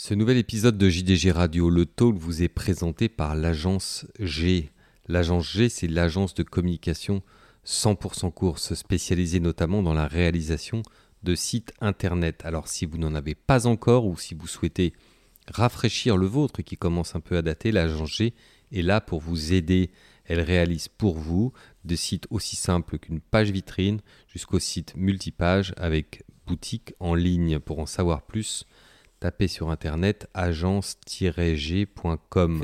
Ce nouvel épisode de JDG Radio, le talk vous est présenté par l'agence G. L'agence G, c'est l'agence de communication 100% course, spécialisée notamment dans la réalisation de sites internet. Alors si vous n'en avez pas encore ou si vous souhaitez rafraîchir le vôtre qui commence un peu à dater, l'agence G est là pour vous aider. Elle réalise pour vous des sites aussi simples qu'une page vitrine jusqu'au site multipage avec boutique en ligne. Pour en savoir plus, tapez sur internet agence-g.com.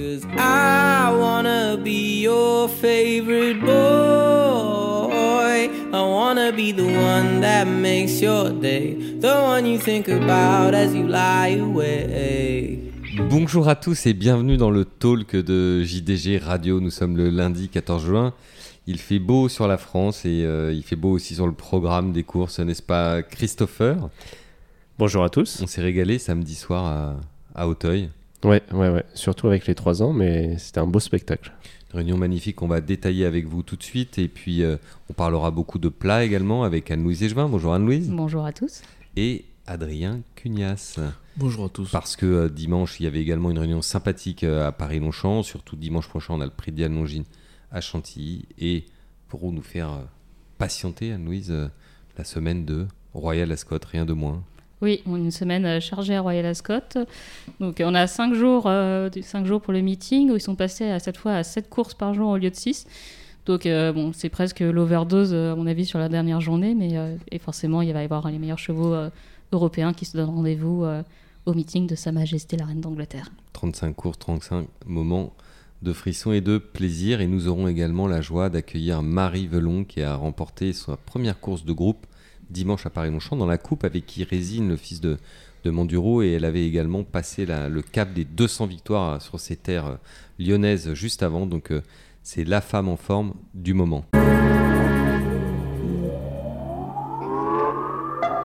Bonjour à tous et bienvenue dans le talk de JDG Radio. Nous sommes le lundi 14 juin. Il fait beau sur la France et euh, il fait beau aussi sur le programme des courses, n'est-ce pas Christopher? Bonjour à tous. On s'est régalé samedi soir à, à Auteuil. Ouais, ouais, ouais. Surtout avec les trois ans, mais c'était un beau spectacle. réunion magnifique qu'on va détailler avec vous tout de suite. Et puis, euh, on parlera beaucoup de plats également avec Anne-Louise Égevin. Bonjour Anne-Louise. Bonjour à tous. Et Adrien Cugnas. Bonjour à tous. Parce que euh, dimanche, il y avait également une réunion sympathique euh, à Paris-Longchamp. Surtout dimanche prochain, on a le prix de Diane Longine à Chantilly. Et pour nous faire patienter, Anne-Louise, la semaine de Royal Ascot, rien de moins. Oui, une semaine euh, chargée à Royal Ascot. Donc on a 5 jours, euh, jours pour le meeting où ils sont passés à cette fois à 7 courses par jour au lieu de 6. Donc euh, bon, c'est presque l'overdose à mon avis sur la dernière journée, mais et forcément il va y avoir les meilleurs chevaux européens qui se donnent rendez-vous au meeting de Sa Majesté la Reine d'Angleterre. 35 courses, 35 moments de frisson et de plaisir. Et nous aurons également la joie d'accueillir Marie Velon qui a remporté sa première course de groupe dimanche à Paris-Longchamp dans la coupe avec qui résine le fils de, de Manduro et elle avait également passé le cap des 200 victoires sur ces terres euh, lyonnaises juste avant. Donc euh, c'est la femme en forme du moment.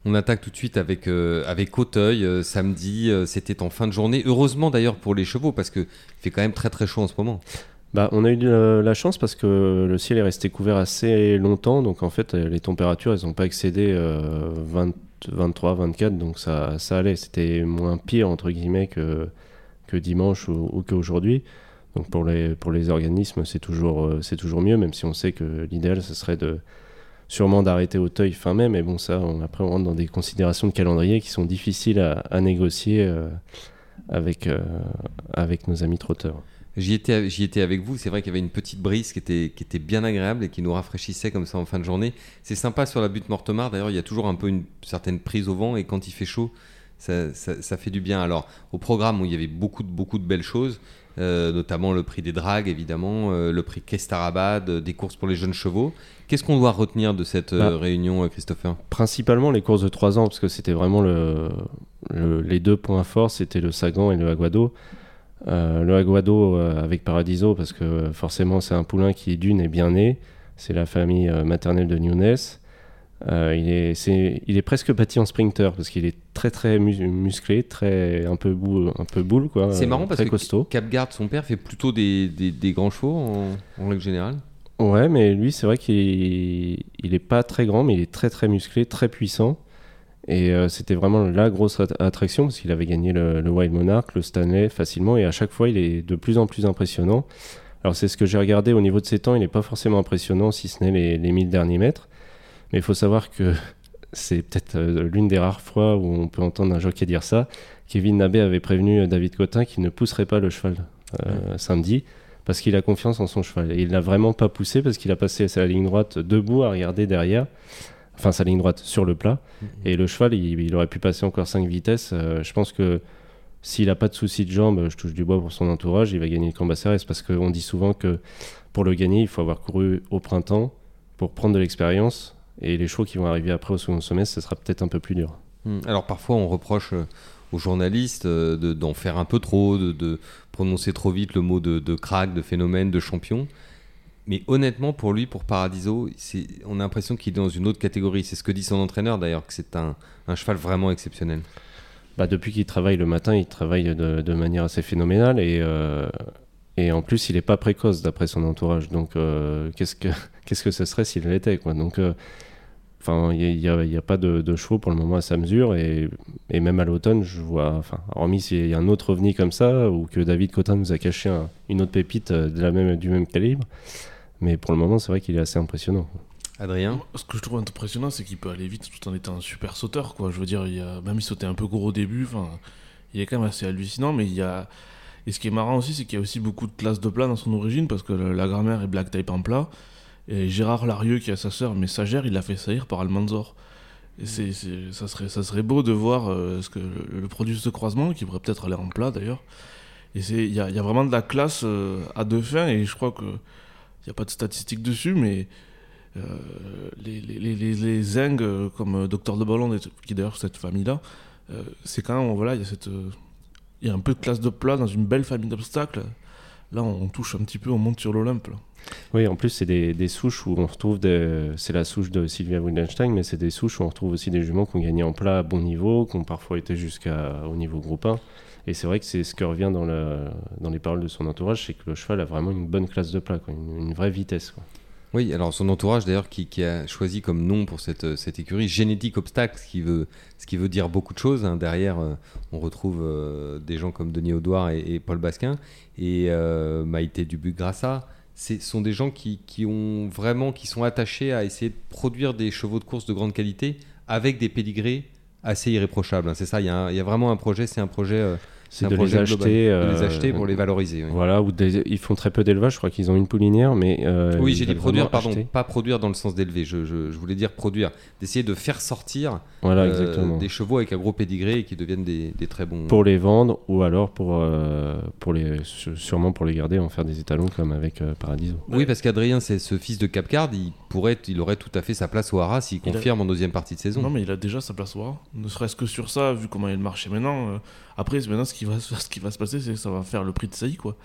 On attaque tout de suite avec, euh, avec Auteuil, samedi, c'était en fin de journée. Heureusement d'ailleurs pour les chevaux, parce qu'il fait quand même très très chaud en ce moment. Bah, on a eu la chance parce que le ciel est resté couvert assez longtemps, donc en fait les températures elles n'ont pas excédé 23, euh, 24, donc ça, allait. C'était moins pire entre guillemets que, dimanche ou, qu'aujourd'hui. Donc pour les, organismes c'est toujours, euh, c'est toujours mieux, même si on sait que l'idéal ce serait sûrement d'arrêter Auteuil fin mai, mais bon ça après on rentre dans des considérations de calendrier qui sont difficiles à, négocier euh, avec, avec nos amis trotteurs. J'y étais, j'y étais avec vous. C'est vrai qu'il y avait une petite brise qui était, qui était bien agréable et qui nous rafraîchissait comme ça en fin de journée. C'est sympa sur la butte Mortemar. D'ailleurs, il y a toujours un peu une certaine prise au vent et quand il fait chaud, ça, ça, fait du bien. Alors, au programme où il y avait beaucoup de, beaucoup de belles choses, euh, notamment le prix des dragues, évidemment, euh, le prix Kestarabad, euh, des courses pour les jeunes chevaux. Qu'est-ce qu'on doit retenir de cette bah, réunion, Christopher? Principalement les courses de 3 ans, parce que c'était vraiment le, les deux points forts, c'était le Sagan et le Aguado. Euh, le Aguado euh, avec Paradiso, parce que forcément c'est un poulain qui d'une est bien né, c'est la famille euh, maternelle de Nunes. il, est, il est presque bâti en sprinter parce qu'il est très très musclé, très un peu boule, un peu boule quoi. C'est marrant parce que costaud. Capgard, son père, fait plutôt des, des, grands chevaux en, en, règle générale. Ouais, mais lui c'est vrai qu'il il est pas très grand, mais il est très très musclé, très puissant. Et euh, c'était vraiment la grosse attraction parce qu'il avait gagné le, Wild Monarch, le Stanley facilement et à chaque fois il est de plus en plus impressionnant. Alors c'est ce que j'ai regardé au niveau de ses temps, il n'est pas forcément impressionnant si ce n'est les, les 1000 derniers mètres. Mais il faut savoir que c'est peut-être euh, l'une des rares fois où on peut entendre un jockey dire ça. Kevin Nabé avait prévenu David Cotin qu'il ne pousserait pas le cheval euh, samedi parce qu'il a confiance en son cheval. Et il l'a vraiment pas poussé parce qu'il a passé sa ligne droite debout à regarder derrière enfin sa ligne droite sur le plat. Mhm. Et le cheval, il, aurait pu passer encore 5 vitesses. Euh, je pense que s'il n'a pas de soucis de jambes, je touche du bois pour son entourage, il va gagner le Cambacérès parce qu'on dit souvent que pour le gagner, il faut avoir couru au printemps pour prendre de l'expérience. Et les chevaux qui vont arriver après au second semestre, ce sera peut-être un peu plus dur. Hmm. Alors parfois, on reproche euh, aux journalistes euh, d'en faire un peu trop, de, prononcer trop vite le mot de, de crack, de phénomène, de champion. Mais honnêtement, pour lui, pour Paradiso, on a l'impression qu'il est dans une autre catégorie. C'est ce que dit son entraîneur d'ailleurs, que c'est un, cheval vraiment exceptionnel. Bah, depuis qu'il travaille le matin, il travaille de, manière assez phénoménale et, euh, et en plus, il n'est pas précoce d'après son entourage. Donc, euh, qu'est-ce que qu'est-ce que ce serait s'il l'était Donc, euh, il n'y a, pas de, chevaux pour le moment à sa mesure. Et, même à l'automne, je vois, enfin, hormis s'il y a un autre ovni comme ça, ou que David Cotin nous a caché une autre pépite de la même, du même calibre. Mais pour le moment, c'est vrai qu'il est assez impressionnant. Adrien Ce que je trouve impressionnant, c'est qu'il peut aller vite tout en étant un super sauteur. Quoi. Je veux dire, il a, même il sautait un peu gros au début, il est quand même assez hallucinant, mais il y a. Et ce qui est marrant aussi, c'est qu'il y a aussi beaucoup de classes de plat dans son origine, parce que la grand-mère est black type en plat. Et Gérard Larieux, qui a sa sœur messagère, il l'a fait saillir par Almanzor. Et c'est, ça, serait, ça serait beau de voir euh, ce que le, produit de ce croisement, qui pourrait peut-être aller en plat d'ailleurs. Et il y a, y a, vraiment de la classe euh, à deux fins, et je crois que n'y a pas de statistiques dessus, mais euh, les, les, euh, comme euh, Docteur de Ballon, qui d'ailleurs cette famille-là, c'est quand voilà, il y a y a un peu de classe de plat dans une belle famille d'obstacles. Là, on touche un petit peu, on monte sur l'Olympe. Oui, en plus, c'est des, souches où on retrouve. C'est la souche de Sylvia Wittgenstein, mais c'est des souches où on retrouve aussi des juments qui ont gagné en plat à bon niveau, qui ont parfois été jusqu'au niveau groupe 1. Et c'est vrai que c'est ce qui revient dans, le, dans les paroles de son entourage, c'est que le cheval a vraiment une bonne classe de plat, Une, vraie vitesse. Oui, alors son entourage d'ailleurs qui, a choisi comme nom pour cette, cette écurie génétique obstacle, ce qui veut, dire beaucoup de choses. Hein. Derrière, euh, on retrouve euh, des gens comme Denis Audouard et, Paul Basquin et euh, Maïté Dubuc-Grassa. Ce sont des gens qui, sont attachés à essayer de produire des chevaux de course de grande qualité avec des pédigrés assez irréprochables. Hein. C'est ça, il y, a vraiment un projet, c'est un projet c'est de, les acheter, de les acheter pour les valoriser. Voilà, ou ils font très peu d'élevage, je crois qu'ils ont une poulinière, mais. Euh, oui, j'ai dit produire, pardon, pas produire dans le sens d'élever, je, je, voulais dire produire, d'essayer de faire sortir voilà, euh, des chevaux avec un gros pédigré et qui deviennent des, des, très bons. Pour les vendre, ou alors pour, euh, pour les, sûrement pour les garder, en faire des étalons comme avec Paradiso. Oui, parce qu'Adrien, c'est ce fils de Capcard, il, pourrait, il aurait tout à fait sa place au Haras s'il confirme en deuxième partie de saison. Non, mais il a déjà sa place au Haras, ne serait-ce que sur ça, vu comment il marché maintenant. Après, maintenant, ce qui va, ce qui va se passer, c'est que ça va faire le prix de Saï, quoi.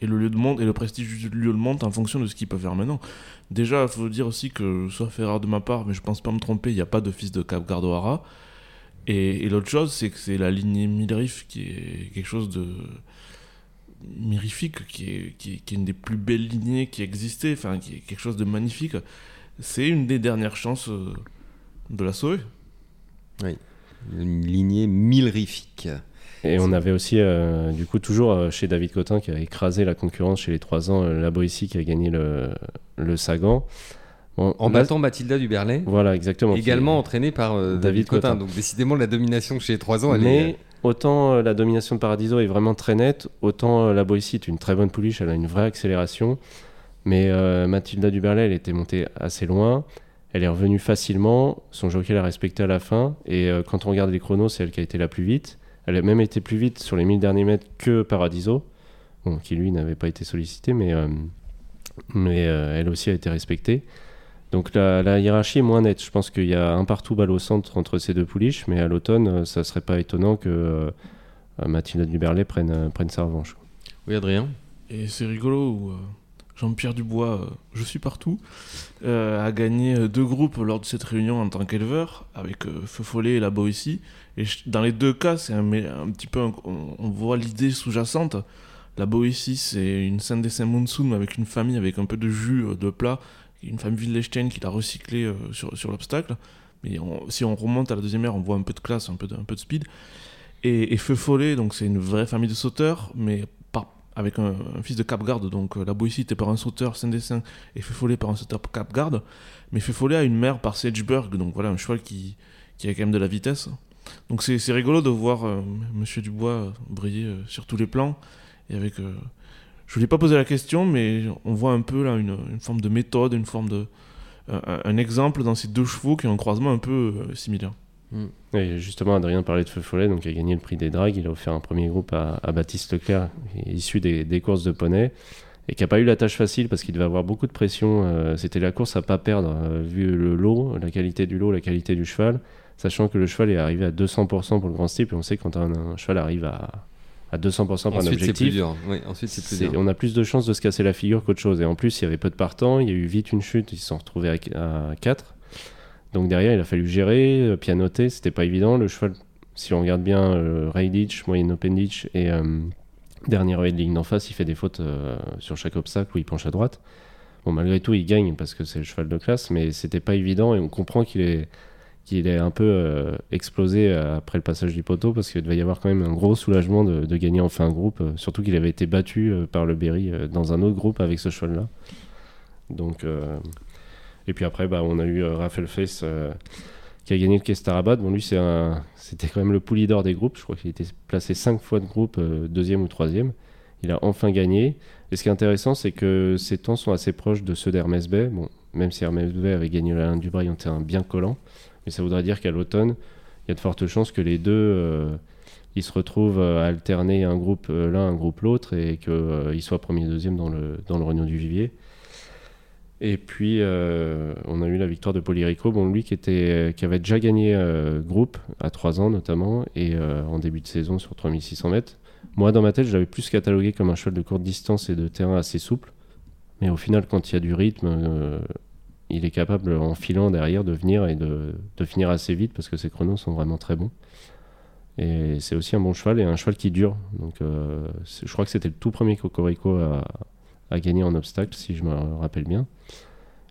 Et le lieu de monde et le prestige du lieu de monde en fonction de ce qu'il peut faire maintenant. Déjà, il faut dire aussi que, sauf erreur de ma part, mais je pense pas me tromper, il n'y a pas de fils de Cap Gardoara. Et, et l'autre chose, c'est que c'est la lignée Midriff qui est quelque chose de mirifique, qui est, qui, est, une des plus belles lignées qui existaient, enfin, qui est quelque chose de magnifique. C'est une des dernières chances euh, de la sauver. Oui, une lignée milrifique. Et on avait aussi, euh, du coup, toujours euh, chez David Cotin qui a écrasé la concurrence chez les 3 ans, euh, la Boissy qui a gagné le, le Sagan. en battant Mathilda Duberlet. Voilà, exactement. Également entraîné par David, Cotin. Donc décidément, la domination chez les 3 ans, elle Mais autant la domination de Paradiso est vraiment très nette, autant la Boissy est une très bonne pouliche, elle a une vraie accélération. Mais Mathilda Duberlet, elle était montée assez loin. Elle est revenue facilement. Son jockey l'a respecté à la fin. Et quand on regarde les chronos, c'est elle qui a été la plus vite. Elle a même été plus vite sur les 1000 derniers mètres que Paradiso, qui lui n'avait pas été sollicité, mais, euh, mais euh, elle aussi a été respectée. Donc la, hiérarchie est moins nette. Je pense qu'il y a un partout balle au centre entre ces deux pouliches, mais à l'automne, euh, ça serait pas étonnant que Mathilde Duberlet prenne, prenne sa revanche. Oui, Adrien? Et c'est rigolo Jean-Pierre Dubois, je suis partout, a gagné deux groupes lors de cette réunion en tant qu'éleveur, avec Feu Follet et la Boétie. Et dans les deux cas, c'est un, petit peu. on, voit l'idée sous-jacente. La Boétie, c'est une scène des Monsoon avec une famille avec un peu de jus euh, de plat, une famille Wittgenstein qui l'a recyclé euh, sur, l'obstacle. Mais si on remonte à la deuxième ère, on voit un peu de classe, un peu de, peu de speed. Et, Feu Follet, donc c'est une vraie famille de sauteurs, mais avec un, fils de Cap-Garde. Donc euh, la Boétie était par un sauteur Saint-Dessin et Feu Follet par un sauteur Cap-Garde. Mais Feu Follet a une mère par Sageberg, donc voilà, un cheval qui, qui a quand même de la vitesse. Donc c'est rigolo de voir euh, Monsieur Dubois euh, briller euh, sur tous les plans. Et avec, je ne voulais pas poser la question, mais on voit un peu là une, forme de méthode, une forme de, un, exemple dans ces deux chevaux qui ont un croisement un peu similaire. Mm. Et justement, Adrien parlait de Feu Follet, donc il a gagné le prix des dragues. Il a offert un premier groupe à, Baptiste Leclerc, issu des, courses de poney, et qui n'a pas eu la tâche facile parce qu'il devait avoir beaucoup de pression. C'était la course à pas perdre, vu le lot, la qualité du lot, la qualité du cheval sachant que le cheval est arrivé à 200% pour le grand steeple. On sait quand un, cheval arrive à, à 200% pour un objectif, ensuite c'est plus dur. on a plus de chances de se casser la figure qu'autre chose. Et en plus, il y avait peu de partants, il y a eu vite une chute, ils se sont retrouvés à, 4. Donc derrière, il a fallu gérer, euh, pianoter, c'était pas évident. Le cheval, si on regarde bien, euh, Ray Ditch, moyenne Open Ditch et euh, dernier œil de ligne d'en face, il fait des fautes euh, sur chaque obstacle où il penche à droite. Bon, malgré tout, il gagne parce que c'est le cheval de classe, mais c'était pas évident et on comprend qu'il est, est un peu euh, explosé après le passage du poteau parce qu'il devait y avoir quand même un gros soulagement de, gagner enfin un groupe, surtout qu'il avait été battu par le Berry dans un autre groupe avec ce cheval-là. Donc, et puis après, bah, on a eu Raphaël Face qui a gagné le Kestarabat. Bon, lui, c'était quand même le pouli d'or des groupes. Je crois qu'il était placé cinq fois de groupe, deuxième ou troisième. Il a enfin gagné. Et ce qui est intéressant, c'est que ses temps sont assez proches de ceux d'Hermès Bay. Bon, même si Hermès Bay avait gagné la du Braille en terrain bien collant. Mais ça voudrait dire qu'à l'automne, il y a de fortes chances que les deux euh, ils se retrouvent à alterner un groupe euh, l'un, un groupe l'autre, et qu'ils euh, soient premier et deuxième dans le, dans le Réunion du Vivier. Et puis, on a eu la victoire de Polyrico, bon, lui qui, était, qui avait déjà gagné groupe à 3 ans notamment, et en début de saison sur 3600 mètres. Moi, dans ma tête, je l'avais plus catalogué comme un cheval de courte distance et de terrain assez souple. Mais au final, quand il y a du rythme, il est capable en filant derrière de venir et de, finir assez vite parce que ses chronos sont vraiment très bons. Et c'est aussi un bon cheval et un cheval qui dure. Donc euh, je crois que c'était le tout premier Cocorico à, à, gagner en obstacle, si je me rappelle bien.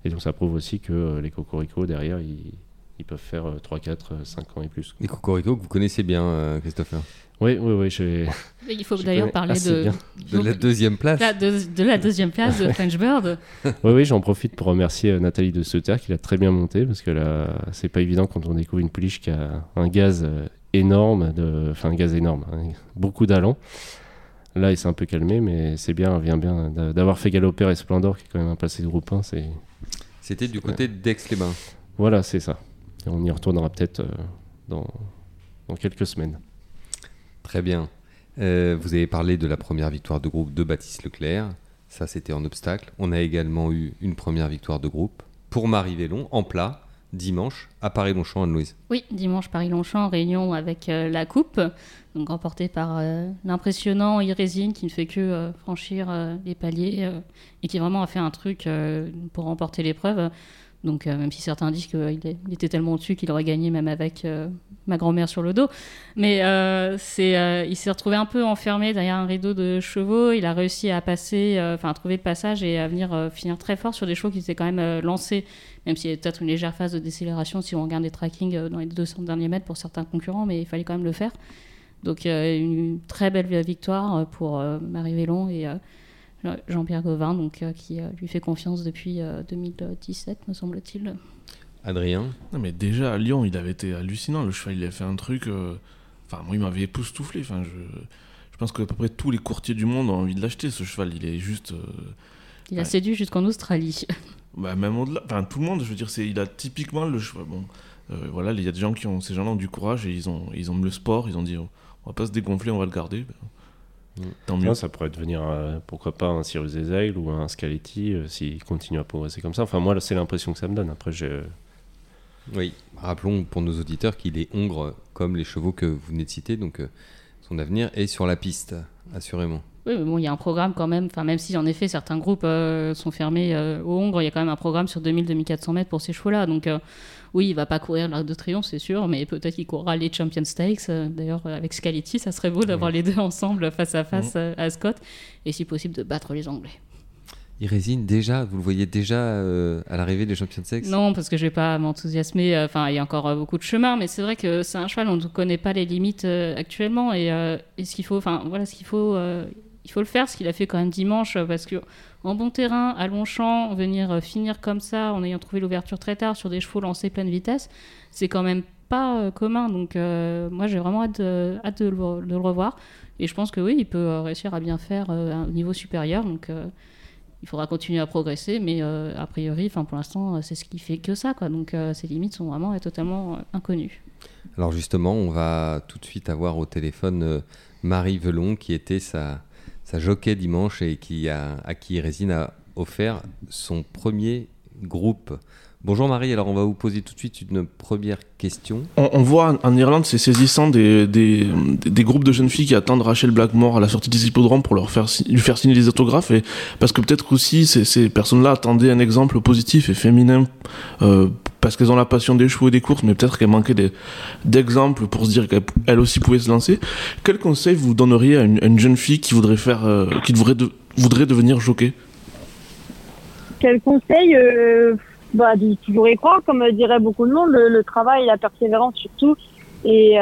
Et donc ça prouve aussi que euh, les Cocorico derrière, ils, ils peuvent faire 3, 4, 5 ans et plus. Les Cocorico que vous connaissez bien, euh, Christopher oui, oui, oui. Il faut d'ailleurs parler de... de la deuxième place. de, la deuxième place de French Bird. oui, oui, j'en profite pour remercier euh, Nathalie de Sauter qui l'a très bien monté parce que là, c'est pas évident quand on découvre une pouliche qui a un gaz énorme, de... enfin un gaz énorme, hein, beaucoup d'allants. Là, il s'est un peu calmé, mais c'est bien, vient bien d'avoir fait galoper Esplendor qui est quand même un passé de groupe 1. C'était du côté d'Aix-les-Bains. Voilà, c'est ça. on y retournera peut-être euh, dans, dans quelques semaines. Très bien. Euh, vous avez parlé de la première victoire de groupe de Baptiste Leclerc. Ça, c'était en obstacle. On a également eu une première victoire de groupe pour Marie Vélon en plat dimanche à Paris-Longchamp, Anne-Louise. Oui, dimanche Paris-Longchamp, réunion avec euh, la coupe, donc remportée par euh, l'impressionnant Irésine qui ne fait que franchir les paliers et qui vraiment a fait un truc pour remporter l'épreuve. Donc, euh, même si certains disent qu'il était tellement au-dessus qu'il aurait gagné même avec euh, ma grand-mère sur le dos. Mais euh, c'est, il s'est retrouvé un peu enfermé derrière un rideau de chevaux. Il a réussi à passer, enfin à trouver le passage et à venir finir très fort sur des chevaux qui étaient quand même lancés, même s'il y avait peut-être une légère phase de décélération si on regarde les trackings dans les 200 derniers mètres pour certains concurrents, mais il fallait quand même le faire. Donc, une très belle victoire pour Marie Vélon et Jean-Pierre Gauvin, donc, euh, qui euh, lui fait confiance depuis 2017, euh, me semble-t-il. Adrien Non, mais déjà à Lyon, il avait été hallucinant. Le cheval, il a fait un truc. Enfin, moi, il m'avait époustouflé. Enfin, je, je pense qu'à peu près tous les courtiers du monde ont envie de l'acheter, ce cheval. Il est juste. il a séduit jusqu'en Australie. Bah, même au-delà. Enfin, tout le monde, je veux dire, c'est, il a typiquement le cheval. Bon, voilà, il y a des gens qui ont. Ces gens-là ont du courage et ils ont, ils ont le sport. Ils ont dit, on va pas se dégonfler, on va le garder. Tant mieux. ça pourrait devenir, euh, pourquoi pas, un Cyrus Ezeil ou un Scaletti euh, s'il continue à progresser comme ça. Enfin, moi, c'est l'impression que ça me donne. Après, j'ai. Oui, rappelons pour nos auditeurs qu'il est hongre comme les chevaux que vous venez de citer, donc euh, son avenir est sur la piste, assurément. Oui, mais bon, il y a un programme quand même, enfin, même si en effet certains groupes sont fermés au Hongre, il y a quand même un programme sur 2000-2400 mètres pour ces chevaux-là. Donc, oui, il va pas courir l'Arc de Triomphe, c'est sûr, mais peut-être qu'il courra les Champion Stakes. Euh, d'ailleurs, euh, avec Scaletti, ça serait beau d'avoir les deux ensemble face à face euh, à Scott, et si possible de battre les Anglais. Il résine déjà, vous le voyez déjà à l'arrivée des Champions Stakes? Non, parce que je vais pas m'enthousiasmer. Enfin, il y a encore beaucoup de chemin, mais c'est vrai que c'est un cheval, on ne connaît pas les limites actuellement, et, et ce qu'il faut, enfin voilà, ce qu'il faut, il faut le faire, ce qu'il a fait quand même dimanche, parce que en bon terrain, à Longchamp, venir euh, finir comme ça en ayant trouvé l'ouverture très tard sur des chevaux lancés pleine vitesse, c'est quand même pas euh, commun. Donc euh, moi j'ai vraiment hâte, de, le, revoir. Et je pense que oui, il peut réussir à bien faire à un niveau supérieur. Donc il faudra continuer à progresser, mais a priori, pour l'instant, c'est ce qui fait que ça. Quoi. Donc ses limites sont vraiment totalement inconnues. Alors justement, on va tout de suite avoir au téléphone Marie Velon, qui était sa sa jockey dimanche et qui a, à qui Résine a offert son premier groupe. Bonjour Marie, alors on va vous poser tout de suite une première question. On, voit en Irlande, c'est saisissant, des, des, groupes de jeunes filles qui attendent Rachel Blackmore à la sortie des hippodromes pour leur faire, lui faire signer des autographes. Et, parce que peut-être aussi ces, ces personnes-là attendaient un exemple positif et féminin euh, parce qu'elles ont la passion des chevaux et des courses, mais peut-être qu'elles manquaient d'exemples pour se dire qu'elles aussi pouvaient se lancer. Quel conseil vous donneriez à une, jeune fille qui voudrait faire, euh, qui voudrait, de, voudrait devenir jockey? Quel conseil bah, de toujours y croire, comme dirait beaucoup de monde, le, travail, la persévérance surtout. Et,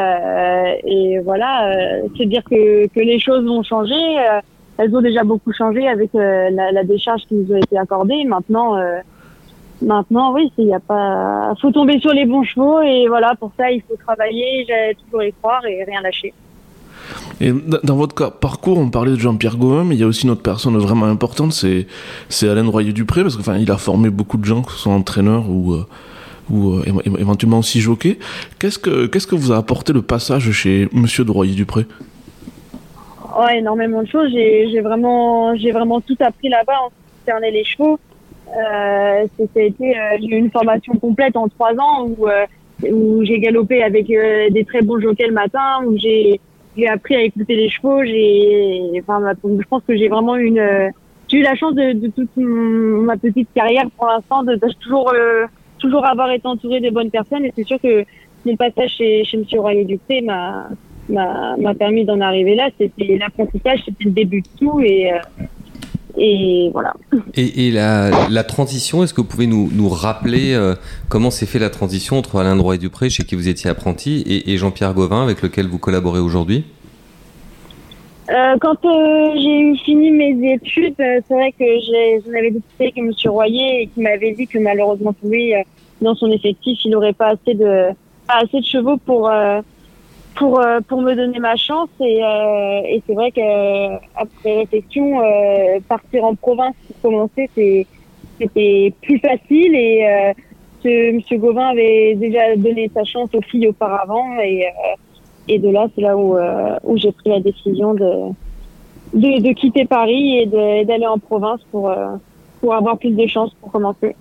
et voilà, se dire que, que les choses vont changer. elles ont déjà beaucoup changé avec la, la, décharge qui nous a été accordée. Maintenant, Maintenant, oui, il y a pas, faut tomber sur les bons chevaux et voilà, pour ça, il faut travailler, toujours y croire et rien lâcher. Et dans votre cas, parcours, on parlait de Jean-Pierre Gauvin, mais il y a aussi une autre personne vraiment importante, c'est, c'est Alain Royer-Dupré, parce qu'il il a formé beaucoup de gens, que ce soit entraîneurs ou, euh, ou euh, éventuellement aussi jockey. Qu'est-ce que, qu'est-ce que vous a apporté le passage chez Monsieur de Royer-Dupré? Ouais, énormément de choses. J'ai, j'ai vraiment, j'ai vraiment tout appris là-bas en ce qui concernait les chevaux. Euh, euh, j'ai eu une formation complète en trois ans où, euh, où j'ai galopé avec euh, des très bons jockeys le matin, où j'ai, j'ai appris à écouter les chevaux. J'ai, enfin, je pense que j'ai vraiment une, j'ai eu la chance de, de toute ma petite carrière pour l'instant de, toujours, toujours avoir été entouré de bonnes personnes. Et c'est sûr que mon passage chez, chez Monsieur Royer Dupré m'a, m'a, m'a permis d'en arriver là. C'était l'apprentissage, c'était le début de tout et et voilà. Et, la, transition, est-ce que vous pouvez nous, nous rappeler euh, comment s'est fait la transition entre Alain Droit et Dupré, chez qui vous étiez apprenti, et, Jean-Pierre Gauvin, avec lequel vous collaborez aujourd'hui? Euh, quand euh, j'ai fini mes études, c'est vrai que j'en avais discuté avec M. Royer et qui m'avait dit que malheureusement pour lui, dans son effectif, il n'aurait pas assez de pas assez de chevaux pour pour euh, pour me donner ma chance et, euh, et c'est vrai qu'après réflexion euh, partir en province pour commencer c'était plus facile et ce, Monsieur Gauvin avait déjà donné sa chance aux filles auparavant et et de là c'est là où où j'ai pris la décision de de, de quitter Paris et d'aller en province pour pour avoir plus de chances pour commencer.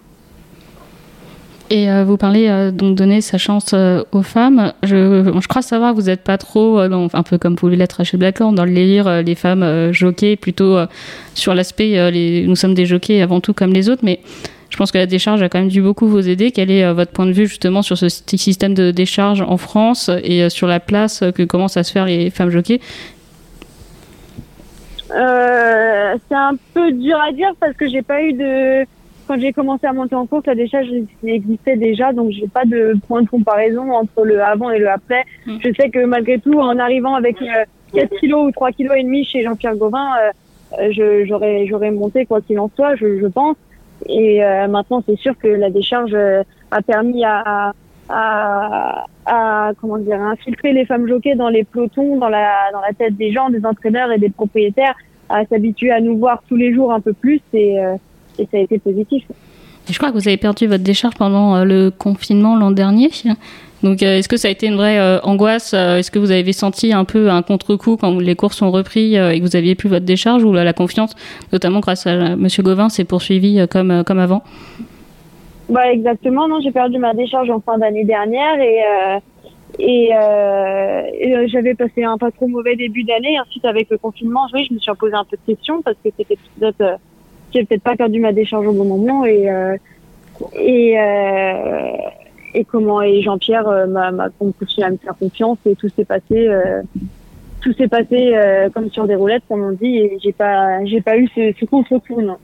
Et euh, vous parlez euh, donc donner sa chance euh, aux femmes. Je, crois savoir que vous n'êtes pas trop, un peu comme vous l'être chez Blackhorn, dans le lire les femmes jockeys, plutôt sur l'aspect nous sommes des jockeys avant tout comme les autres, mais je pense que la décharge a quand même dû beaucoup vous aider. Quel est votre point de vue justement sur ce système de décharge en France et sur la place que commencent à se faire les femmes jockeys? C'est un peu dur à dire parce que j'ai pas eu de quand j'ai commencé à monter en course, la décharge existait déjà, donc j'ai pas de point de comparaison entre le avant et le après. Mm. Je sais que malgré tout, en arrivant avec 4 euh, kilos ou 3 kilos et demi chez Jean-Pierre Gauvin, euh, euh j'aurais j'aurais monté quoi qu'il en soit, je, je pense. Et euh, maintenant, c'est sûr que la décharge a permis à, à, à, comment dire infiltrer les femmes jockeys dans les pelotons, dans la dans la tête des gens, des entraîneurs et des propriétaires, à s'habituer à nous voir tous les jours un peu plus et et ça a été positif. je crois que vous avez perdu votre décharge pendant euh, le confinement l'an dernier. Donc, euh, est-ce que ça a été une vraie euh, angoisse Est-ce que vous avez senti un peu un contre-coup quand les courses ont repris et que vous aviez plus votre décharge ou la confiance, notamment grâce à Monsieur Gauvin, s'est poursuivie comme, comme avant? Bah, Exactement. Non, j'ai perdu ma décharge en fin d'année dernière et, et, j'avais passé un pas trop mauvais début d'année. Ensuite, avec le confinement, oui, je me suis posé un peu de questions parce que c'était peut-être j'ai peut-être pas perdu ma décharge au bon moment et euh, et euh, et comment et Jean-Pierre euh, m'a continué à me faire confiance et tout s'est passé tout s'est passé comme sur des roulettes comme on dit et j'ai pas j'ai pas eu ce, ce contre-coup non.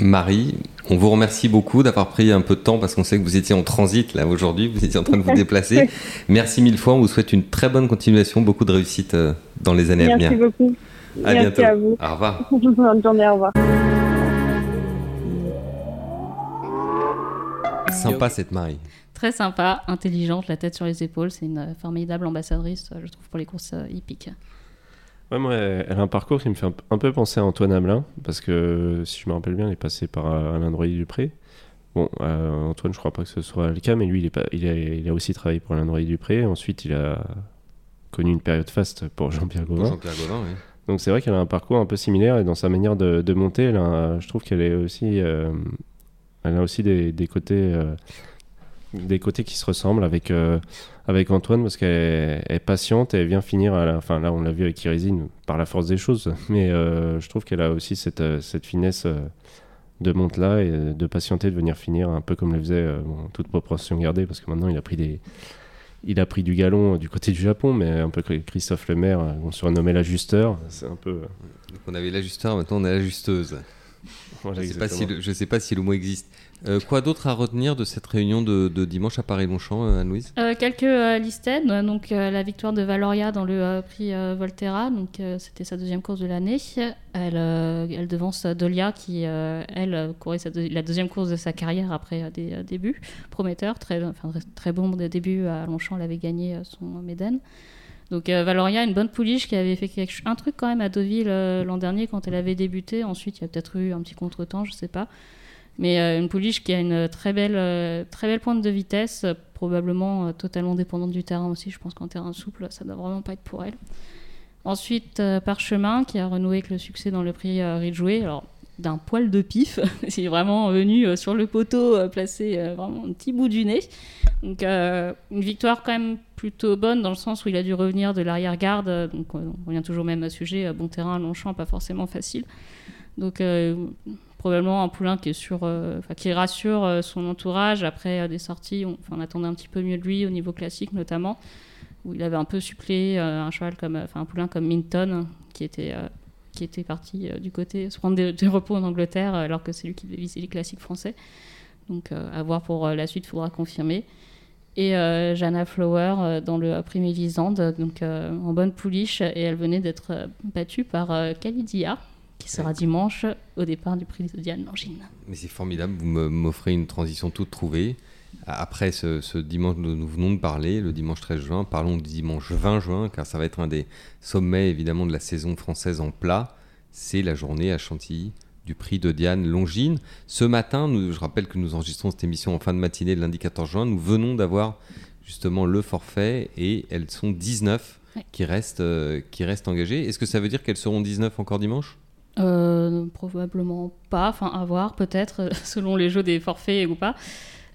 Marie, on vous remercie beaucoup d'avoir pris un peu de temps parce qu'on sait que vous étiez en transit là aujourd'hui, vous étiez en train de vous déplacer. Merci mille fois, on vous souhaite une très bonne continuation, beaucoup de réussite dans les années à venir. Merci beaucoup. À Merci bientôt. à vous. Au revoir. Bonne journée, au revoir. Sympa cette Marie. Très sympa, intelligente, la tête sur les épaules. C'est une formidable ambassadrice, je trouve, pour les courses euh, hippiques. Ouais, moi, elle a un parcours qui me fait un peu penser à Antoine Hamelin, parce que si je me rappelle bien, il est passé par euh, Alain Droyer-Dupré. Bon, euh, Antoine, je crois pas que ce soit le cas, mais lui, il, est pas, il, a, il a aussi travaillé pour Alain Droyer-Dupré. Ensuite, il a connu une période faste pour Jean-Pierre Gauvin. Jean-Pierre Gauvin, oui. Donc c'est vrai qu'elle a un parcours un peu similaire et dans sa manière de, monter, je trouve qu'elle est aussi, euh, elle a aussi des, côtés, euh, des côtés qui se ressemblent avec euh, avec Antoine parce qu'elle est, patiente et elle vient finir. À la, enfin là, on l'a vu avec Irisine par la force des choses, mais je trouve qu'elle a aussi cette, finesse de monte là et de patienter de venir finir un peu comme le faisait toute proportion gardée parce que maintenant il a pris des il a pris du galon du côté du Japon, mais un peu comme Christophe Lemaire, on surnommait l'ajusteur. C'est un peu. Donc on avait l'ajusteur, maintenant on a l'ajusteuse. je ne si sais pas si le mot existe. Euh, quoi d'autre à retenir de cette réunion de, dimanche à Paris-Longchamp, euh, Anne-Louise? Euh, Quelques euh, donc la victoire de Valoria dans le prix Volterra, donc c'était sa deuxième course de l'année. Elle, elle devance Dolia qui, elle, courait la deuxième course de sa carrière après des débuts prometteurs, très, enfin, très bon début à Longchamp, elle avait gagné son Méden. Donc Valoria, une bonne pouliche qui avait fait un truc quand même à Deauville l'an dernier quand elle avait débuté. Ensuite, il y a peut-être eu un petit contretemps, je sais pas. Mais euh, une pouliche qui a une très belle, euh, très belle pointe de vitesse, probablement euh, totalement dépendante du terrain aussi. Je pense qu'en terrain souple, ça ne doit vraiment pas être pour elle. Ensuite, Parchemin, qui a renoué avec le succès dans le prix Ridgeway. Alors, d'un poil de pif. c'est vraiment venu sur le poteau, placé vraiment un petit bout du nez. Donc, une victoire quand même plutôt bonne dans le sens où il a dû revenir de l'arrière-garde. Donc, on revient toujours même à ce sujet. Bon terrain, long champ, pas forcément facile. Donc, probablement un poulain qui euh, rassure euh, son entourage après euh, des sorties. On, attendait un petit peu mieux de lui au niveau classique notamment, où il avait un peu supplé un cheval comme, un poulain comme Minton qui était parti du côté se prendre des, repos en Angleterre alors que c'est lui qui devait viser les classiques français. Donc à voir pour la suite, il faudra confirmer. Et Jana Flower dans le Prix Mélisande, donc en bonne pouliche, et elle venait d'être battue par Calidia, qui sera dimanche au départ du prix de Diane Langine. Mais c'est formidable, vous m'offrez une transition toute trouvée. Après ce, dimanche dont nous venons de parler, le dimanche 13 juin, parlons du dimanche 20 juin, car ça va être un des sommets évidemment de la saison française en plat. C'est la journée à Chantilly du prix de Diane Longine. Ce matin, nous, je rappelle que nous enregistrons cette émission en fin de matinée, lundi 14 juin. Nous venons d'avoir justement le forfait et elles sont 19 qui, restent, euh, qui restent engagées. Est-ce que ça veut dire qu'elles seront 19 encore dimanche? Euh, probablement pas, enfin à voir peut-être, selon les jeux des forfaits ou pas.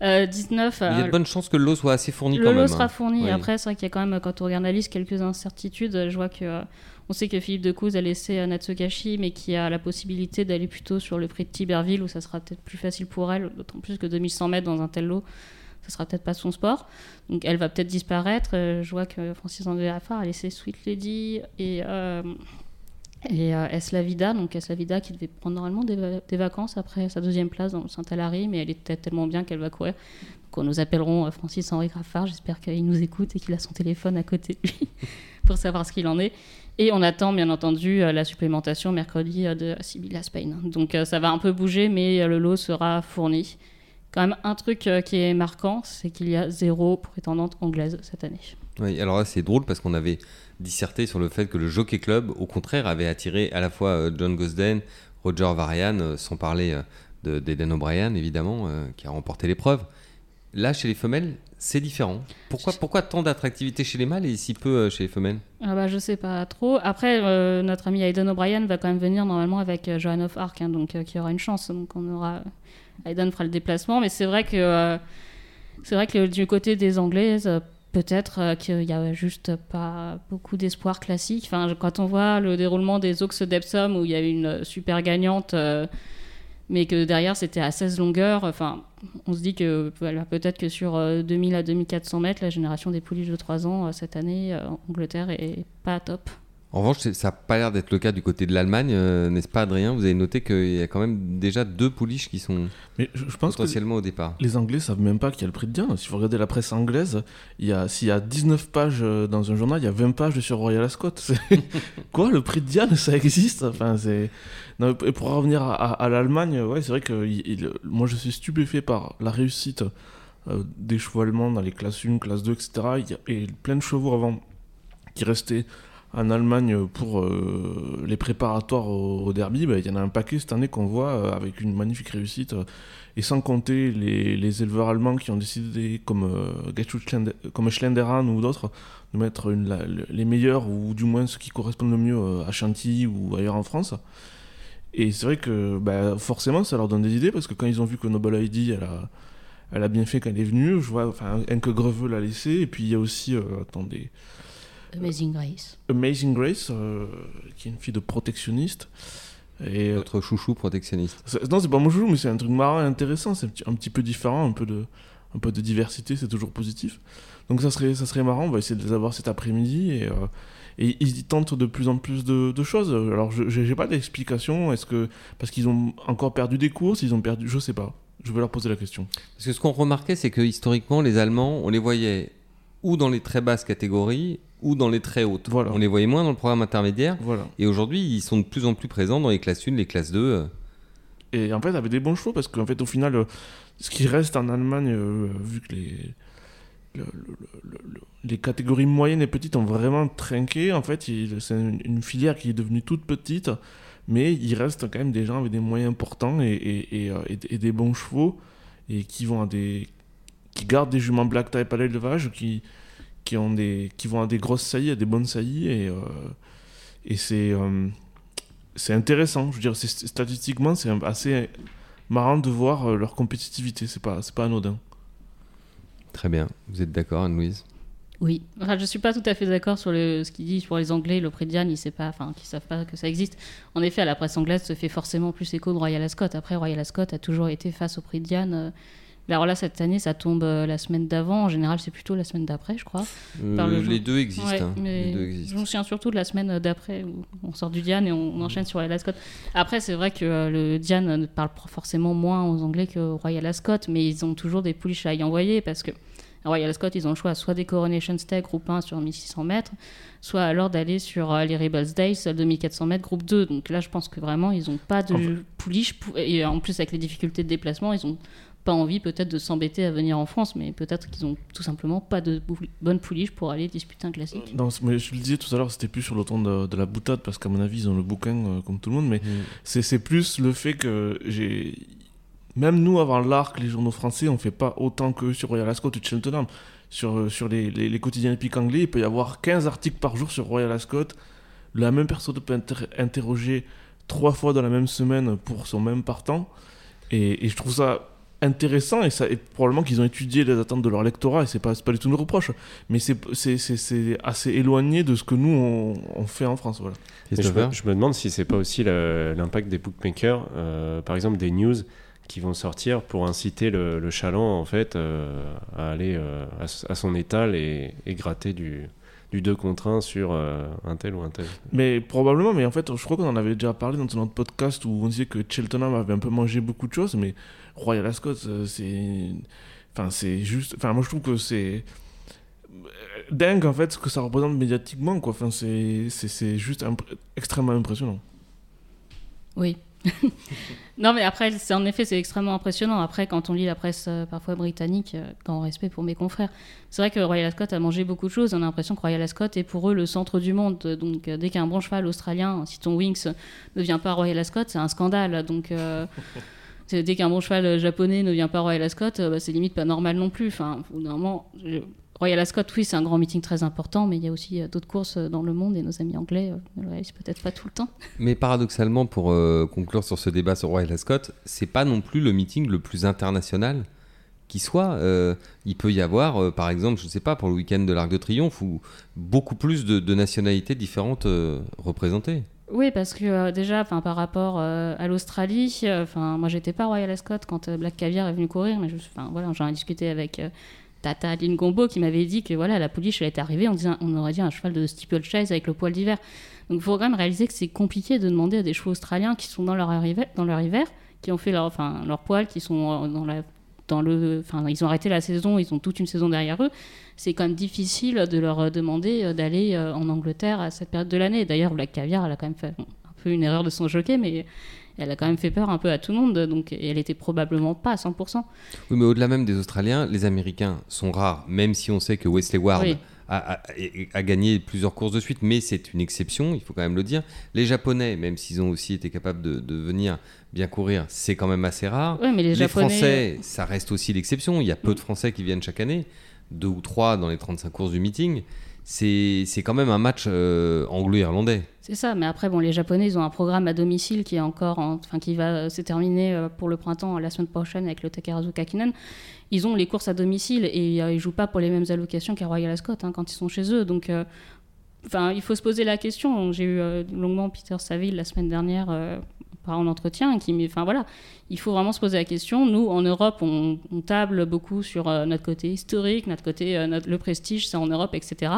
19. Euh, il y a de bonnes chances que l'eau soit assez fourni quand même. L'eau sera hein. fourni. Après, c'est vrai qu'il y a quand même, quand on regarde la liste, quelques incertitudes. Je vois que. on sait que Philippe de Couz a laissé Natsukashi, mais qui a la possibilité d'aller plutôt sur le prix de Tiberville, où ça sera peut-être plus facile pour elle, d'autant plus que 2100 mètres dans un tel lot, ça sera peut-être pas son sport. Donc elle va peut-être disparaître. Je vois que Francis André Raffard a laissé Sweet Lady et et euh, Eslavida, donc Eslavida qui devait prendre normalement des, vacances après sa deuxième place dans Saint-Alary, mais elle était tellement bien qu'elle va courir. Donc nous appellerons euh, Francis Henri Graffard, j'espère qu'il nous écoute et qu'il a son téléphone à côté de lui pour savoir ce qu'il en est. Et on attend bien entendu euh, la supplémentation mercredi euh, de Sibylla Spain. Donc ça va un peu bouger, mais le lot sera fourni. Quand même un truc qui est marquant, c'est qu'il y a zéro prétendante anglaise cette année. Oui, alors là c'est drôle parce qu'on avait disserté sur le fait que le Jockey Club, au contraire, avait attiré à la fois euh, John Gosden, Roger Varian, euh, sans parler euh, d'Eden O'Brien évidemment, qui a remporté l'épreuve. Là, chez les femelles, c'est différent. Pourquoi, pourquoi tant d'attractivité chez les mâles et si peu chez les femelles? Ah bah, Je sais pas trop. Après, notre ami Aiden O'Brien va quand même venir normalement avec Joan of Arc, hein, donc qui aura une chance. Donc on aura. Aiden fera le déplacement, mais c'est vrai que. c'est vrai que du côté des Anglaises, Peut-être euh, qu'il n'y a juste pas beaucoup d'espoir classique. Enfin, quand on voit le déroulement des Oaks d'Epsom où il y a une super gagnante, euh, mais que derrière c'était à 16 longueurs, enfin, on se dit que peut-être que sur 2000 euh, à 2400 mètres, la génération des pouliches de 3 ans cette année, en Angleterre, est pas top. En revanche, ça n'a pas l'air d'être le cas du côté de l'Allemagne, euh, n'est-ce pas, Adrien? Vous avez noté qu'il y a quand même déjà deux pouliches qui sont Mais je, pense potentiellement au départ. Les Anglais savent même pas qu'il y a le prix de Diane. Si vous regardez la presse anglaise, s'il y a 19 pages euh, dans un journal, il y a 20 pages sur Royal Ascot. Quoi, le prix de Diane, ça existe? Enfin, et pour revenir à, l'Allemagne, ouais, c'est vrai que moi je suis stupéfait par la réussite euh, des chevaux allemands dans les classes 1, classe 2, etc. Il y a et plein de chevaux avant qui restaient en Allemagne pour euh, les préparatoires au, derby, bah, il y en a un paquet cette année qu'on voit euh, avec une magnifique réussite. Euh, et sans compter les, éleveurs allemands qui ont décidé, comme, comme Schlenderan ou d'autres, de mettre les meilleurs, ou du moins ceux qui correspondent le mieux à Chantilly ou ailleurs en France. Et c'est vrai que bah, forcément, ça leur donne des idées, parce que quand ils ont vu que Noble ID, elle a, bien fait quand elle est venue, je vois, enfin, que Greveux l'a laissé, et puis il y a aussi, attendez, Amazing Grace. Amazing Grace, euh, qui est une fille de protectionniste. Et Notre chouchou protectionniste. Non, c'est pas mon chouchou, mais c'est un truc marrant et intéressant. C'est un, petit peu différent, un peu de, un peu de diversité, c'est toujours positif. Donc ça serait, ça serait marrant. On va essayer de les avoir cet après-midi. Et, euh, et ils tentent de plus en plus de, de choses. Alors, je n'ai pas d'explication. Est-ce que parce qu'ils ont encore perdu des courses, ils ont perdu, je sais pas. Je vais leur poser la question. Parce que ce qu'on remarquait, c'est que historiquement, les Allemands, on les voyait ou dans les très basses catégories ou dans les très hautes. Voilà. On les voyait moins dans le programme intermédiaire. Voilà. Et aujourd'hui, ils sont de plus en plus présents dans les classes 1, les classes 2. Et en fait, avec des bons chevaux, parce qu'en fait, au final, euh, ce qui reste en Allemagne, euh, vu que les, le- le- le- le- les catégories moyennes et petites ont vraiment trinqué, en fait, c'est une, une filière qui est devenue toute petite, mais il reste quand même des gens avec des moyens importants et, et, euh, et- et des bons chevaux, et qui vont à des. qui gardent des juments black type à l'élevage, qui, qui, ont des, qui vont à des grosses saillies, à des bonnes saillies, et, euh, et c'est. euh, c'est intéressant, je veux dire, c'est- statistiquement, c'est assez marrant de voir euh, leur compétitivité, c'est pas, c'est pas anodin. Très bien. Vous êtes d'accord, Anne-Louise? Oui, enfin, je suis pas tout à fait d'accord sur le, ce qu'il dit pour les Anglais, le prix de Diane, ils savent pas, enfin, qu'ils savent pas que ça existe. En effet, à la presse anglaise se fait forcément plus écho de Royal Ascot. Après, Royal Ascot a toujours été face au prix de Diane. euh, mais Alors là, cette année, ça tombe euh, la semaine d'avant. En général, c'est plutôt la semaine d'après, je crois. Le Euh, Les jour. deux existent. Ouais, hein. mais Les deux je me souviens surtout de la semaine d'après où on sort du Diane et on, on enchaîne sur Royal Ascot. Après, c'est vrai que euh, le Diane ne parle forcément moins aux Anglais que Royal Ascot, mais ils ont toujours des pouliches à y envoyer parce que à Royal Ascot, ils ont le choix soit des Coronation Stake groupe 1 sur 1600 mètres, soit alors d'aller sur les Rebels Days 2400 mètres groupe 2. Donc là, je pense que vraiment, ils n'ont pas de pouliche. pou- Et en plus, avec les difficultés de déplacement, ils ont pas envie peut-être de s'embêter à venir en France, mais peut-être qu'ils ont tout simplement pas de bonne pouliche pour aller disputer un classique. Non, mais je le disais tout à l'heure, c'était plus sur le ton de, de la boutade, parce qu'à mon avis, ils ont le bouquin euh, comme tout le monde, mais Mm. c'est c'est plus le fait que j'ai. Même nous, avant l'arc, les journaux français, on fait pas autant que sur Royal Ascot ou Cheltenham. Sur, euh, sur les, les, les quotidiens épiques anglais, il peut y avoir 15 articles par jour sur Royal Ascot. La même personne peut inter- interroger trois fois dans la même semaine pour son même partant. Et, et je trouve ça intéressant et, ça, et probablement qu'ils ont étudié les attentes de leur lectorat et c'est pas, c'est pas du tout une reproche mais c'est c'est- c'est- c'est assez éloigné de ce que nous on, on fait en France voilà. Je, me, je me demande si c'est pas aussi l'impact des bookmakers, euh, par exemple des news qui vont sortir pour inciter le, le chaland en fait euh, à aller euh, à, son étal et, et gratter du, du 2 contre 1 sur euh, un tel ou un tel. Mais probablement, mais en fait, je crois qu'on en avait déjà parlé dans notre podcast où on disait que Cheltenham avait un peu mangé beaucoup de choses, mais Royal Ascot, euh, c'est. Enfin, c'est juste. Enfin, moi, je trouve que c'est. dingue, en fait, ce que ça représente médiatiquement, quoi. Enfin, c'est c'est- c'est juste extrêmement impressionnant. Oui. Non, mais après, c'est en effet, c'est extrêmement impressionnant. Après, quand on lit la presse euh, parfois britannique, euh, grand respect pour mes confrères, c'est vrai que Royal Ascot a mangé beaucoup de choses. On a l'impression que Royal Ascot est pour eux le centre du monde. Donc, euh, dès qu'un bon cheval australien, si ton Wings ne vient pas à Royal Ascot, c'est un scandale. Donc, euh, dès qu'un bon cheval euh, japonais ne vient pas à Royal Ascot, euh, bah, c'est limite pas normal non plus. Enfin, je- Royal Ascot, oui, c'est un grand meeting très important, mais il y a aussi euh, d'autres courses euh, dans le monde et nos amis anglais euh, ne le réalisent peut-être pas tout le temps. Mais paradoxalement, pour euh, conclure sur ce débat sur Royal Ascot, c'est pas non plus le meeting le plus international qui soit. Euh, il peut y avoir, euh, par exemple, je sais pas, pour le week-end de l'Arc de Triomphe, où beaucoup plus de, de nationalités différentes euh, représentées. Oui, parce que déjà, par rapport à l'Australie, enfin, moi, j'étais pas Royal Ascot quand Black Caviar est venu courir, mais je, voilà, j'en ai discuté avec Tata Aline Gombo qui m'avait dit que voilà, la pouliche, elle était arrivée, on, disait, on aurait dit un cheval de steeplechase avec le poil d'hiver. Donc, il faut quand même réaliser que c'est compliqué de demander à des chevaux australiens qui sont dans leur hiver, dans leur hiver qui ont fait leur, enfin, leur poil, qui sont euh, dans la dans le, enfin, ils ont arrêté la saison, ils ont toute une saison derrière eux. C'est quand même difficile de leur euh, demander euh, d'aller en Angleterre à cette période de l'année. D'ailleurs, Black Caviar, elle a quand même fait un peu une erreur de son jockey, mais elle a quand même fait peur un peu à tout le monde. Donc, et elle était probablement pas à 100%. Oui, mais au-delà même des Australiens, les Américains sont rares, même si on sait que Wesley Ward Oui. a, a- a gagné plusieurs courses de suite, mais c'est une exception, il faut quand même le dire. Les Japonais, même s'ils ont aussi été capables de, de venir bien courir, c'est quand même assez rare. Mais les, Les, Japonais. Français, ça reste aussi l'exception. Il y a peu de Français qui viennent chaque année, deux ou trois dans les 35 courses du meeting. C'est quand même un match euh, anglo-irlandais. C'est ça, mais après, bon, les Japonais, ils ont un programme à domicile qui est encore, en- enfin, qui va euh, se terminer euh, pour le printemps la semaine prochaine avec le Takarazu Kakinen. Ils ont les courses à domicile et euh, ils jouent pas pour les mêmes allocations qu'à Royal Ascot hein, quand ils sont chez eux. Donc, euh, il faut se poser la question. J'ai eu longuement Peter Saville la semaine dernière en entretien, enfin voilà, il faut vraiment se poser la question. Nous, en Europe, on, table beaucoup sur euh, notre côté historique, notre côté, euh, le prestige, c'est en Europe, etc.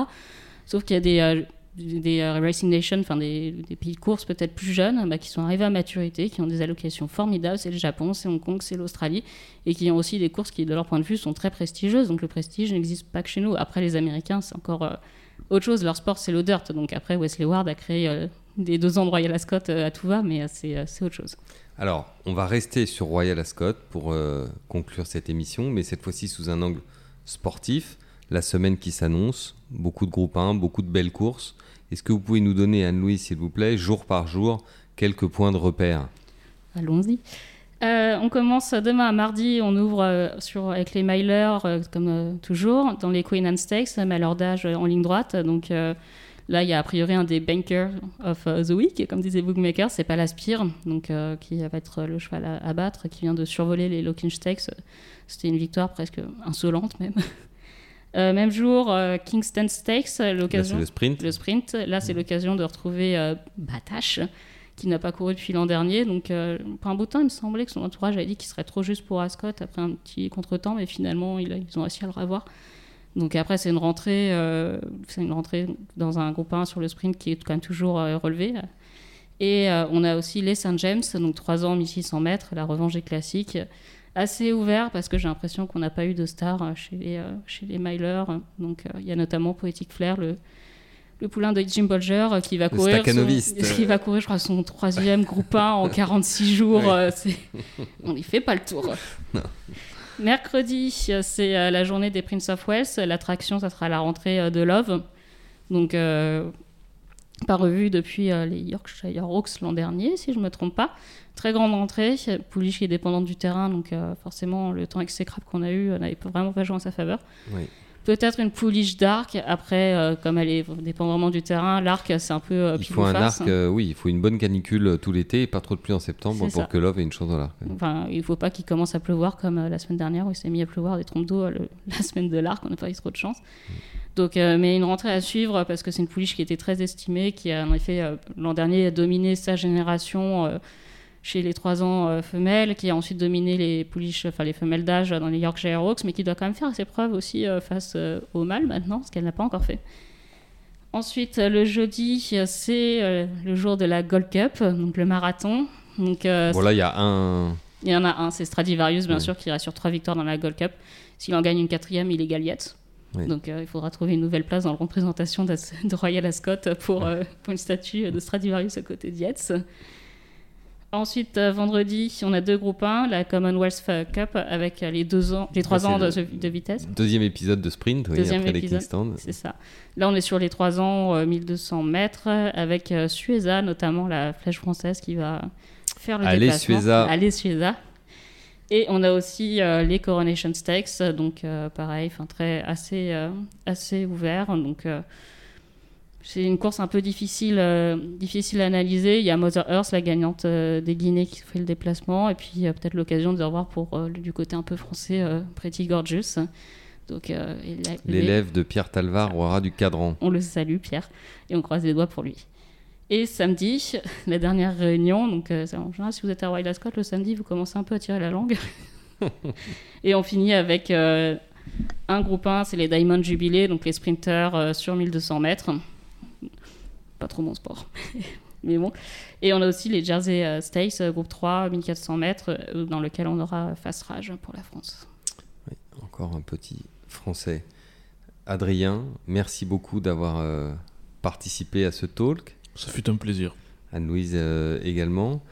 Sauf qu'il y a des, euh, Racing Nation, enfin des, des, pays de course peut-être plus jeunes, bah, qui sont arrivés à maturité, qui ont des allocations formidables. C'est le Japon, c'est Hong Kong, c'est l'Australie, et qui ont aussi des courses qui, de leur point de vue, sont très prestigieuses. Donc le prestige n'existe pas que chez nous. Après, les Américains, c'est encore autre chose. Leur sport, c'est le dirt. Donc après, Wesley Ward a créé des deux ans de Royal Ascot à tout va, mais c'est autre chose. Alors, on va rester sur Royal Ascot pour conclure cette émission, mais cette fois-ci sous un angle sportif la semaine qui s'annonce, beaucoup de groupes 1, beaucoup de belles courses. Est-ce que vous pouvez nous donner, Anne-Louise, s'il vous plaît, jour par jour, quelques points de repère? Allons-y. Euh, on commence demain à mardi, on ouvre euh, sur, avec les milers, euh, comme toujours, dans les Queen Anne Stakes, malheur d'âge en ligne droite. Donc là, il y a a priori un des bankers of the week, comme disait Bookmaker, c'est pas l'Aspire, donc qui va être le cheval à, à, battre, qui vient de survoler les Locking Stakes. C'était une victoire presque insolente même. Euh, même jour, euh, Kingston Stakes, l'occasion. le sprint. Le sprint. Là, c'est l'occasion de retrouver euh, Batache, qui n'a pas couru depuis l'an dernier. Donc, pour un bout de temps, il me semblait que son entourage avait dit qu'il serait trop juste pour Ascot après un petit contretemps, mais finalement, ils ont réussi à le revoir. Donc après, c'est une rentrée, c'est une rentrée dans un groupe 1 sur le sprint qui est quand même toujours relevé. Et on a aussi les Saint James, donc 3 ans, 1600 mètres, la revanche des classiques. Assez ouvert parce que j'ai l'impression qu'on n'a pas eu de stars euh, chez les, euh, chez les milers. Donc euh, il y a notamment Poetic Flair, le, le poulain de Jim Bolger qui va courir son, qui va courir je crois son troisième groupe 1 en 46 jours on n'y fait pas le tour mercredi c'est la journée des Prince of Wales. L'attraction ça sera la rentrée de Love. Donc pas revu depuis les Yorkshire Hawks l'an dernier si je me trompe pas. Très grande entrée, Pouliche est dépendante du terrain, donc euh, forcément le temps exécrable qu'on a eu n'avait vraiment pas joué en sa faveur. Peut-être une pouliche d'arc. Après, euh, comme elle est, dépend vraiment du terrain, l'arc c'est un peu. Euh, il faut un arc, oui, il faut une bonne canicule tout l'été et pas trop de pluie en septembre pour que Love ait une chance dans l'arc. Enfin, il faut pas qu'il commence à pleuvoir comme la semaine dernière où il s'est mis à pleuvoir des trompes d'eau la semaine de l'arc, on n'a pas eu trop de chance. Mm. Donc, mais une rentrée à suivre parce que c'est une pouliche qui était très estimée, qui a en effet l'an dernier dominé sa génération chez les 3 ans euh, femelles, qui a ensuite dominé les pouliches, enfin les femelles d'âge dans les Yorkshire Hawks, mais qui doit quand même faire ses preuves aussi euh, face euh, au mâle maintenant, ce qu'elle n'a pas encore fait. Ensuite, le jeudi, c'est le jour de la Gold Cup, donc le marathon. Donc, voilà, il y a un. Il y en a un, c'est Stradivarius, bien sûr, qui reste sur trois victoires dans la Gold Cup. S'il en gagne une quatrième, il est Galiette. Donc il faudra trouver une nouvelle place dans la représentation de, Royal Ascot pour, pour, une statue de Stradivarius à côté de Ensuite, euh, vendredi, on a deux groupes 1, la Commonwealth Cup avec les, deux ans, les trois ans de, vitesse. Deuxième épisode de sprint, oui, Deuxième après épisode, C'est ça. Là, on est sur les trois ans, 1200 euh, mètres, avec euh, Sueza, notamment la flèche française qui va faire le Allez, déplacement. Sueza. Allez, Sueza. Et on a aussi les Coronation Stakes, donc pareil, très assez, assez ouvert. Donc c'est une course un peu difficile, euh, difficile à analyser. Il y a Mother Earth, la gagnante euh, des Guinées, qui fait le déplacement. Et puis, peut-être l'occasion de revoir pour, euh, du côté un peu français, Pretty Gorgeous. Donc, L'élève de Pierre Talvar aura du cadran. On le salue, Pierre, et on croise les doigts pour lui. Et samedi, la dernière réunion, donc en général, si vous êtes à Wild Ascot, le samedi, vous commencez un peu à tirer la langue. et on finit avec un groupe 1, c'est les Diamond Jubilee, donc les sprinters sur 1200 mètres pas trop mon sport. mais bon. Et on a aussi les Jersey euh, Stakes, euh, groupe 3, 1400 mètres, euh, dans lequel on aura face rage pour la France. encore un petit français. Adrien, merci beaucoup d'avoir participé à ce talk. Ça fut un plaisir. Anne-Louise également.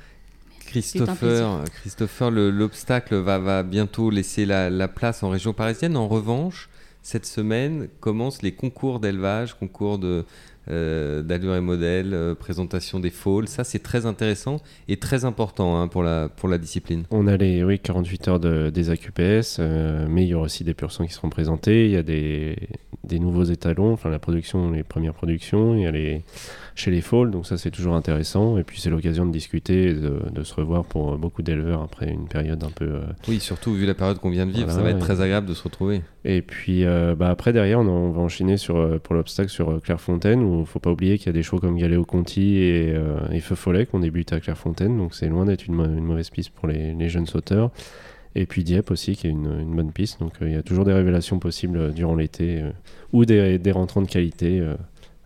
Christopher, Christopher l'obstacle va, va, bientôt laisser la, la, place en région parisienne. En revanche, cette semaine commencent les concours d'élevage, concours de, euh, d'allure et modèle, euh, présentation des falls. Ça, c'est très intéressant et très important hein, pour, la, pour la discipline. On a les oui, 48 heures de, des AQPS, euh, mais il y aura aussi des pur qui seront présentés. Il y a des, des nouveaux étalons, enfin la production, les premières productions. Il y a les chez les Falls, donc ça c'est toujours intéressant. Et puis c'est l'occasion de discuter, de, de, se revoir pour beaucoup d'éleveurs après une période un peu. Euh, oui, surtout vu la période qu'on vient de vivre, ça va être très agréable de se retrouver. Et puis euh, bah, après derrière, on, va enchaîner sur, euh, pour l'obstacle sur Clairefontaine, où il faut pas oublier qu'il y a des chevaux comme Galéo Conti et, et Feu Follet qui ont débuté à Clairefontaine, donc c'est loin d'être une, une, mauvaise piste pour les, les, jeunes sauteurs. Et puis Dieppe aussi, qui est une, une bonne piste. Donc il y a toujours des révélations possibles durant l'été ou des, des rentrants de qualité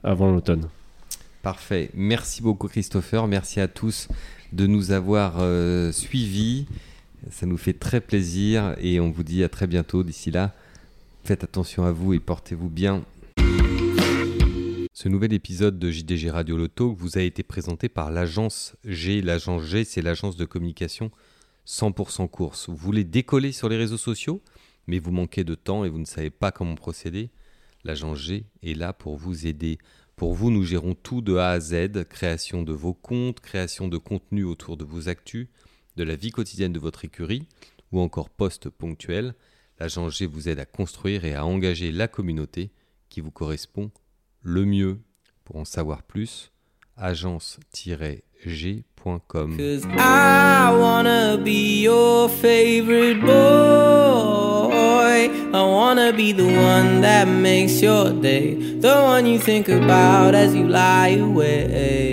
avant l'automne. Parfait. Merci beaucoup Christopher. Merci à tous de nous avoir euh, suivis. Ça nous fait très plaisir et on vous dit à très bientôt. D'ici là, faites attention à vous et portez-vous bien. Ce nouvel épisode de JDG Radio Loto vous a été présenté par l'agence G. L'agence G, c'est l'agence de communication 100% course. Vous voulez décoller sur les réseaux sociaux, mais vous manquez de temps et vous ne savez pas comment procéder? L'agence G est là pour vous aider. Pour vous, nous gérons tout de A à Z, création de vos comptes, création de contenu autour de vos actus, de la vie quotidienne de votre écurie ou encore post ponctuel. L'agence G vous aide à construire et à engager la communauté qui vous correspond le mieux. Pour en savoir plus, agence-g.com. I wanna be your favorite boy. I wanna be the one that makes your day. The one you think about as you lie away.